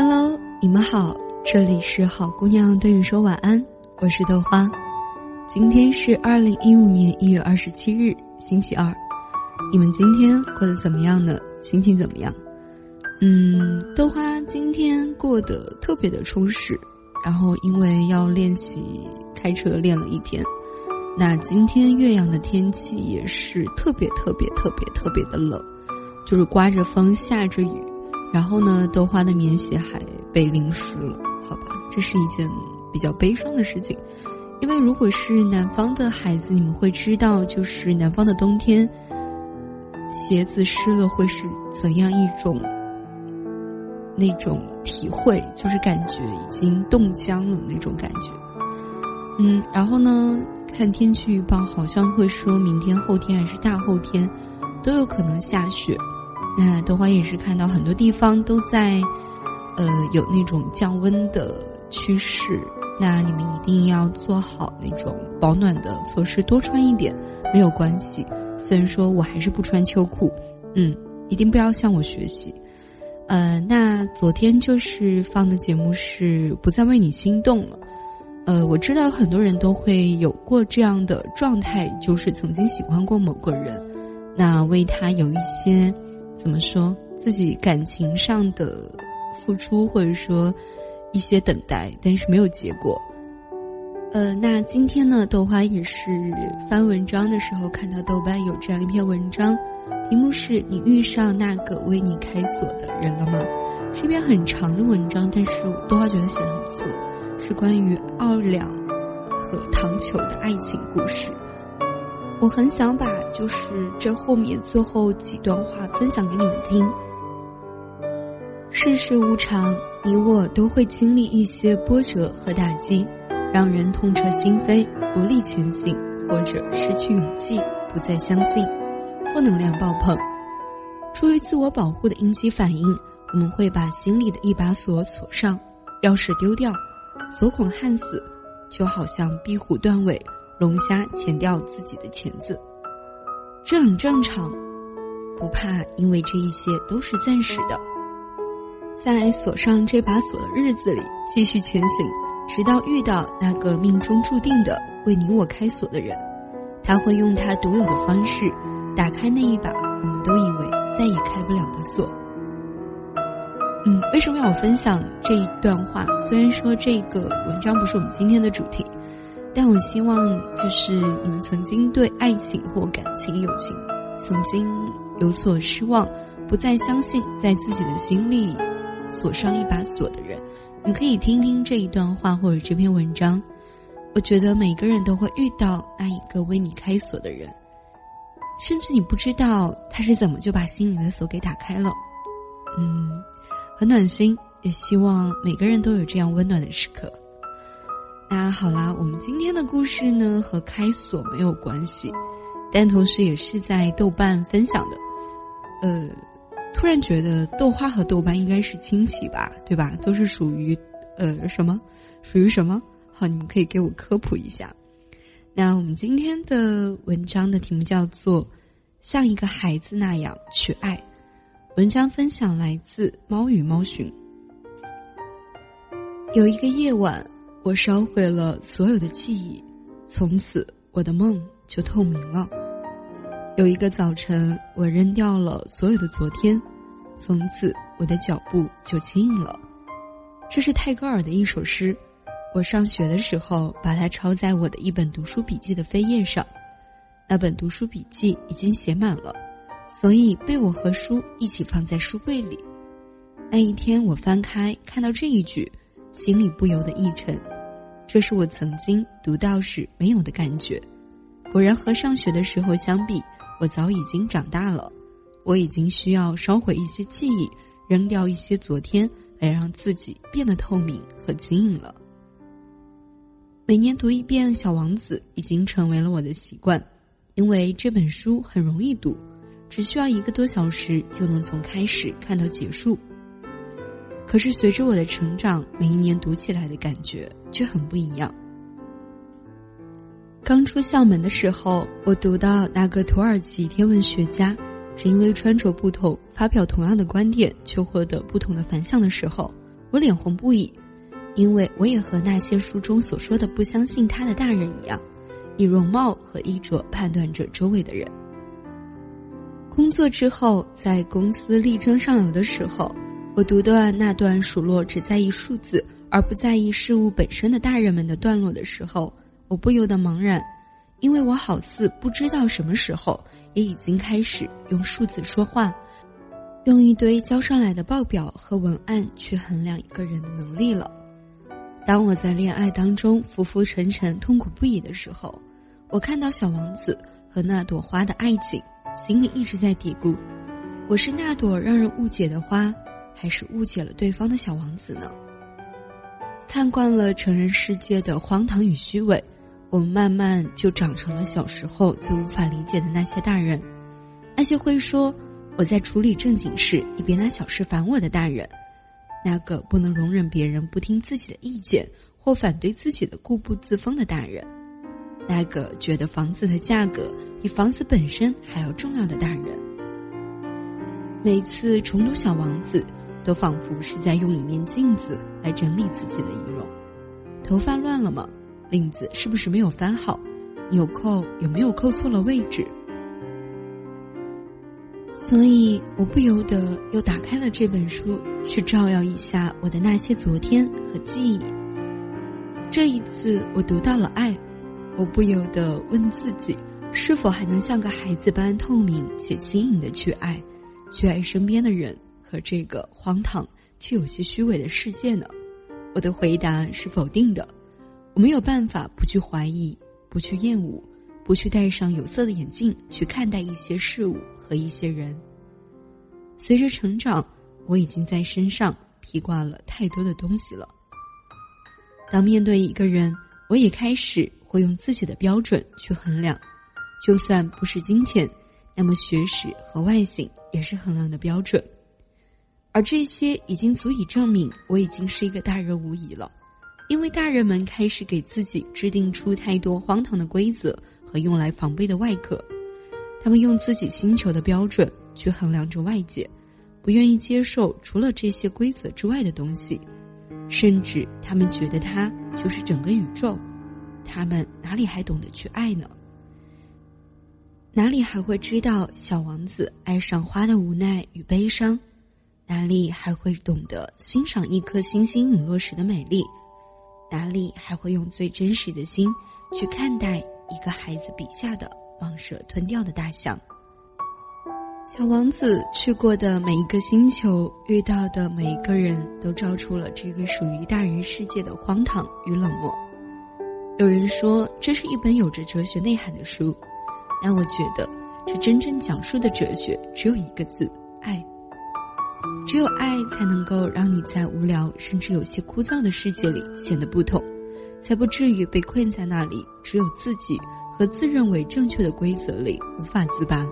Hello，你们好，这里是好姑娘对你说晚安，我是豆花。今天是二零一五年一月二十七日，星期二。你们今天过得怎么样呢？心情怎么样？嗯，豆花今天过得特别的充实。然后因为要练习开车，练了一天。那今天岳阳的天气也是特别特别特别特别的冷，就是刮着风，下着雨。然后呢，豆花的棉鞋还被淋湿了，好吧，这是一件比较悲伤的事情。因为如果是南方的孩子，你们会知道，就是南方的冬天，鞋子湿了会是怎样一种那种体会，就是感觉已经冻僵了那种感觉。嗯，然后呢，看天气预报，好像会说明天、后天还是大后天，都有可能下雪。那豆花也是看到很多地方都在，呃，有那种降温的趋势。那你们一定要做好那种保暖的措施，多穿一点没有关系。虽然说我还是不穿秋裤，嗯，一定不要向我学习。呃，那昨天就是放的节目是不再为你心动了。呃，我知道很多人都会有过这样的状态，就是曾经喜欢过某个人，那为他有一些。怎么说自己感情上的付出，或者说一些等待，但是没有结果。呃，那今天呢，豆花也是翻文章的时候看到豆瓣有这样一篇文章，题目是你遇上那个为你开锁的人了吗？是一篇很长的文章，但是豆花觉得写的很不错，是关于奥两和糖球的爱情故事。我很想把就是这后面最后几段话分享给你们听。世事无常，你我都会经历一些波折和打击，让人痛彻心扉，无力前行，或者失去勇气，不再相信，负能量爆棚。出于自我保护的应激反应，我们会把心里的一把锁锁上，钥匙丢掉，锁孔焊死，就好像壁虎断尾。龙虾钳掉自己的钳子，这很正常，不怕，因为这一些都是暂时的。在锁上这把锁的日子里，继续前行，直到遇到那个命中注定的为你我开锁的人，他会用他独有的方式打开那一把我们都以为再也开不了的锁。嗯，为什么要我分享这一段话？虽然说这个文章不是我们今天的主题。但我希望，就是你们曾经对爱情或感情、友情曾经有所失望，不再相信，在自己的心里锁上一把锁的人，你可以听听这一段话或者这篇文章。我觉得每个人都会遇到那一个为你开锁的人，甚至你不知道他是怎么就把心里的锁给打开了。嗯，很暖心，也希望每个人都有这样温暖的时刻。那好啦，我们今天的故事呢和开锁没有关系，但同时也是在豆瓣分享的。呃，突然觉得豆花和豆瓣应该是亲戚吧，对吧？都是属于呃什么？属于什么？好，你们可以给我科普一下。那我们今天的文章的题目叫做《像一个孩子那样去爱》，文章分享来自猫与猫寻。有一个夜晚。我烧毁了所有的记忆，从此我的梦就透明了。有一个早晨，我扔掉了所有的昨天，从此我的脚步就轻盈了。这是泰戈尔的一首诗，我上学的时候把它抄在我的一本读书笔记的扉页上，那本读书笔记已经写满了，所以被我和书一起放在书柜里。那一天，我翻开看到这一句，心里不由得一沉。这是我曾经读到时没有的感觉，果然和上学的时候相比，我早已经长大了。我已经需要烧毁一些记忆，扔掉一些昨天，来让自己变得透明和轻盈了。每年读一遍《小王子》已经成为了我的习惯，因为这本书很容易读，只需要一个多小时就能从开始看到结束。可是随着我的成长，每一年读起来的感觉却很不一样。刚出校门的时候，我读到那个土耳其天文学家，只因为穿着不同，发表同样的观点，却获得不同的反响的时候，我脸红不已，因为我也和那些书中所说的不相信他的大人一样，以容貌和衣着判断着周围的人。工作之后，在公司力争上游的时候，我读到那段数落只在意数字而不在意事物本身的大人们的段落的时候，我不由得茫然，因为我好似不知道什么时候也已经开始用数字说话。用一堆交上来的报表和文案去衡量一个人的能力了。当我在恋爱当中浮浮沉沉、痛苦不已的时候，我看到小王子和那朵花的爱情，心里一直在嘀咕：我是那朵让人误解的花，还是误解了对方的小王子呢？看惯了成人世界的荒唐与虚伪，我们慢慢就长成了小时候最无法理解的那些大人，那些会说。我在处理正经事，你别拿小事烦我的大人，那个不能容忍别人不听自己的意见或反对自己的固步自封的大人，那个觉得房子的价格比房子本身还要重要的大人。每次重读《小王子》，都仿佛是在用一面镜子来整理自己的仪容。头发乱了吗？领子是不是没有翻好？纽扣有没有扣错了位置？所以我不由得又打开了这本书，去照耀一下我的那些昨天和记忆。这一次我读到了爱，我不由得问自己：是否还能像个孩子般透明且轻盈的去爱，去爱身边的人和这个荒唐却有些虚伪的世界呢？我的回答是否定的。我没有办法不去怀疑，不去厌恶。不去戴上有色的眼镜去看待一些事物和一些人。随着成长，我已经在身上披挂了太多的东西了。当面对一个人，我也开始会用自己的标准去衡量，就算不是金钱，那么学识和外形也是衡量的标准。而这些已经足以证明我已经是一个大人无疑了，因为大人们开始给自己制定出太多荒唐的规则。和用来防备的外壳，他们用自己星球的标准去衡量着外界，不愿意接受除了这些规则之外的东西，甚至他们觉得它就是整个宇宙。他们哪里还懂得去爱呢？哪里还会知道小王子爱上花的无奈与悲伤？哪里还会懂得欣赏一颗星星陨落时的美丽？哪里还会用最真实的心去看待？一个孩子笔下的蟒蛇吞掉的大象。小王子去过的每一个星球，遇到的每一个人都照出了这个属于大人世界的荒唐与冷漠。有人说这是一本有着哲学内涵的书，但我觉得这真正讲述的哲学只有一个字：爱。只有爱才能够让你在无聊甚至有些枯燥的世界里显得不同。才不至于被困在那里，只有自己和自认为正确的规则里无法自拔，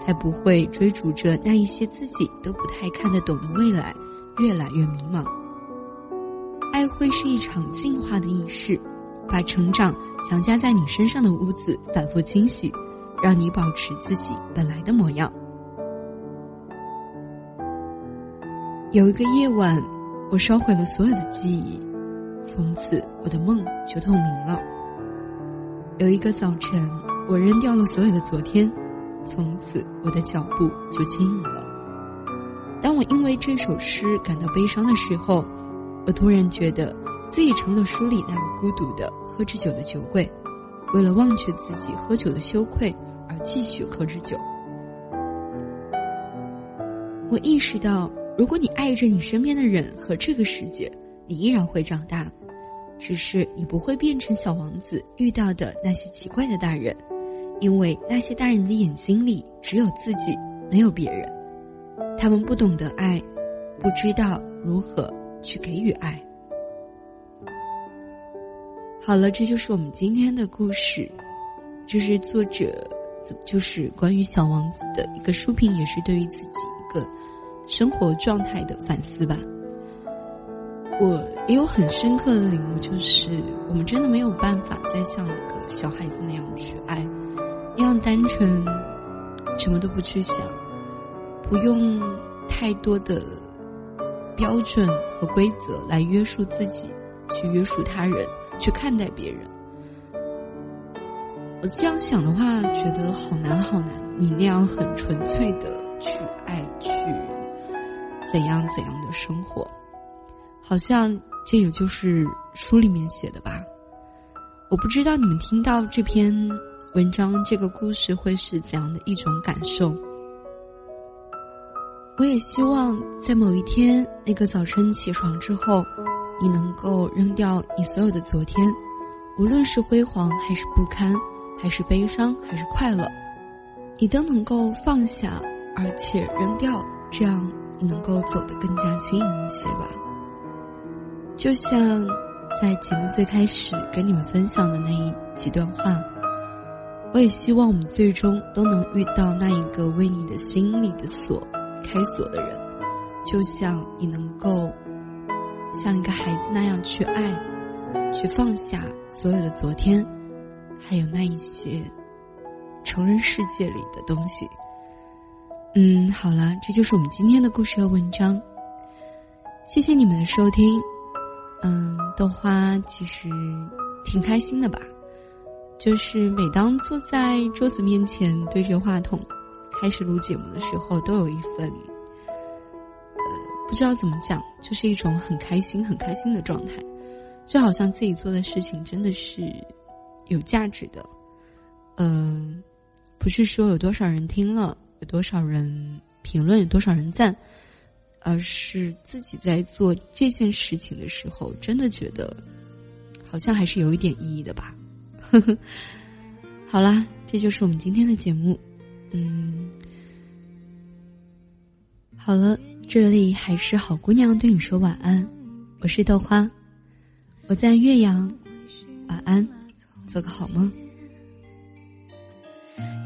才不会追逐着那一些自己都不太看得懂的未来，越来越迷茫。爱会是一场进化的仪式，把成长强加在你身上的污渍反复清洗，让你保持自己本来的模样。有一个夜晚，我烧毁了所有的记忆。从此，我的梦就透明了。有一个早晨，我扔掉了所有的昨天，从此我的脚步就轻盈了。当我因为这首诗感到悲伤的时候，我突然觉得自己成了书里那个孤独的喝着酒的酒鬼，为了忘却自己喝酒的羞愧而继续喝着酒。我意识到，如果你爱着你身边的人和这个世界。你依然会长大，只是你不会变成小王子遇到的那些奇怪的大人，因为那些大人的眼睛里只有自己，没有别人。他们不懂得爱，不知道如何去给予爱。好了，这就是我们今天的故事，这是作者，就是关于小王子的一个书评，也是对于自己一个生活状态的反思吧。我也有很深刻的领悟，就是我们真的没有办法再像一个小孩子那样去爱，那样单纯，什么都不去想，不用太多的标准和规则来约束自己，去约束他人，去看待别人。我这样想的话，觉得好难好难。你那样很纯粹的去爱，去怎样怎样的生活，好像这也就是书里面写的吧。我不知道你们听到这篇文章、这个故事会是怎样的一种感受。我也希望在某一天那个早晨起床之后，你能够扔掉你所有的昨天，无论是辉煌还是不堪，还是悲伤还是快乐，你都能够放下，而且扔掉，这样能够走得更加轻盈一些吧。就像在节目最开始跟你们分享的那一几段话，我也希望我们最终都能遇到那一个为你的心里的锁。开锁的人，就像你能够像一个孩子那样去爱，去放下所有的昨天，还有那一些成人世界里的东西。嗯，好了，这就是我们今天的故事和文章。谢谢你们的收听。嗯，豆花其实挺开心的吧，就是每当坐在桌子面前对着话筒。开始录节目的时候，都有一份，呃，不知道怎么讲，就是一种很开心、很开心的状态，就好像自己做的事情真的是有价值的。嗯，不是说有多少人听了，有多少人评论，有多少人赞，而是自己在做这件事情的时候，真的觉得好像还是有一点意义的吧。好啦，这就是我们今天的节目。嗯，好了，这里还是好姑娘对你说晚安，我是豆花，我在岳阳，晚安，做个好梦。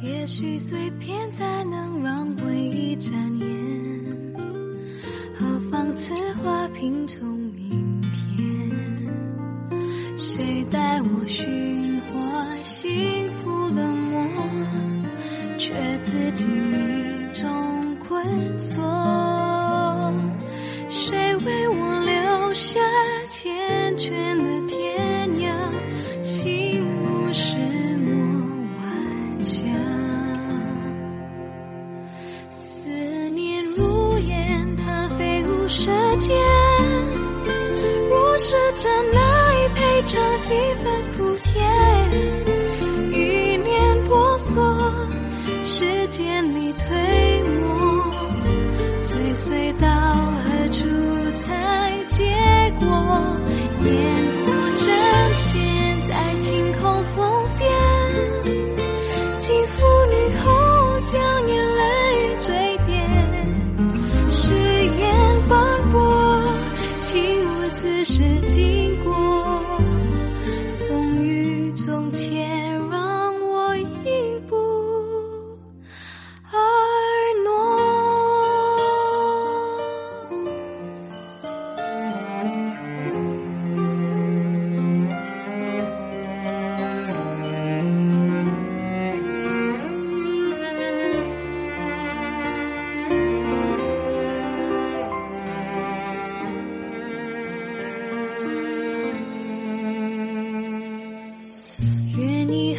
也许碎片才能让回忆展颜，何妨此花拼凑明天？谁带我寻获幸福的梦？却自己迷中困锁，怎奈赔偿几分苦甜。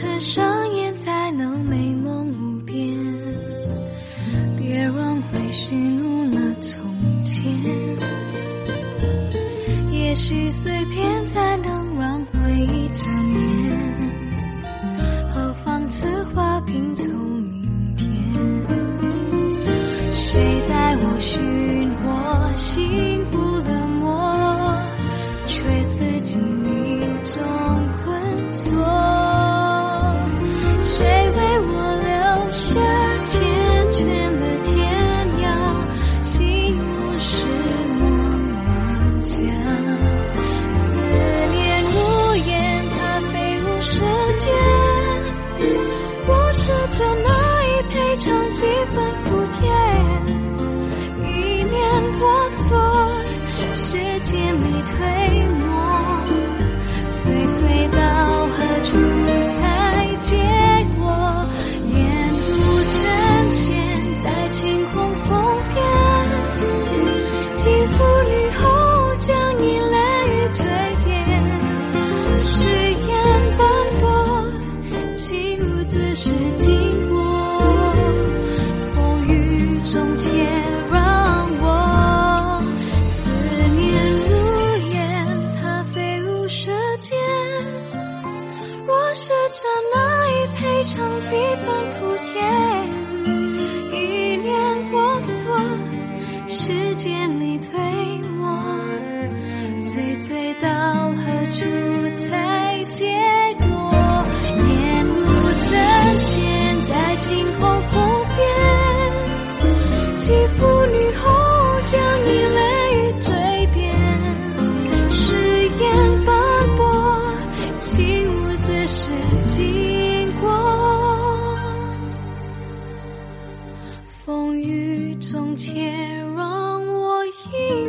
合上眼才能美梦无边，别让回忆怒了从前。也许碎片风雨中，且让我一。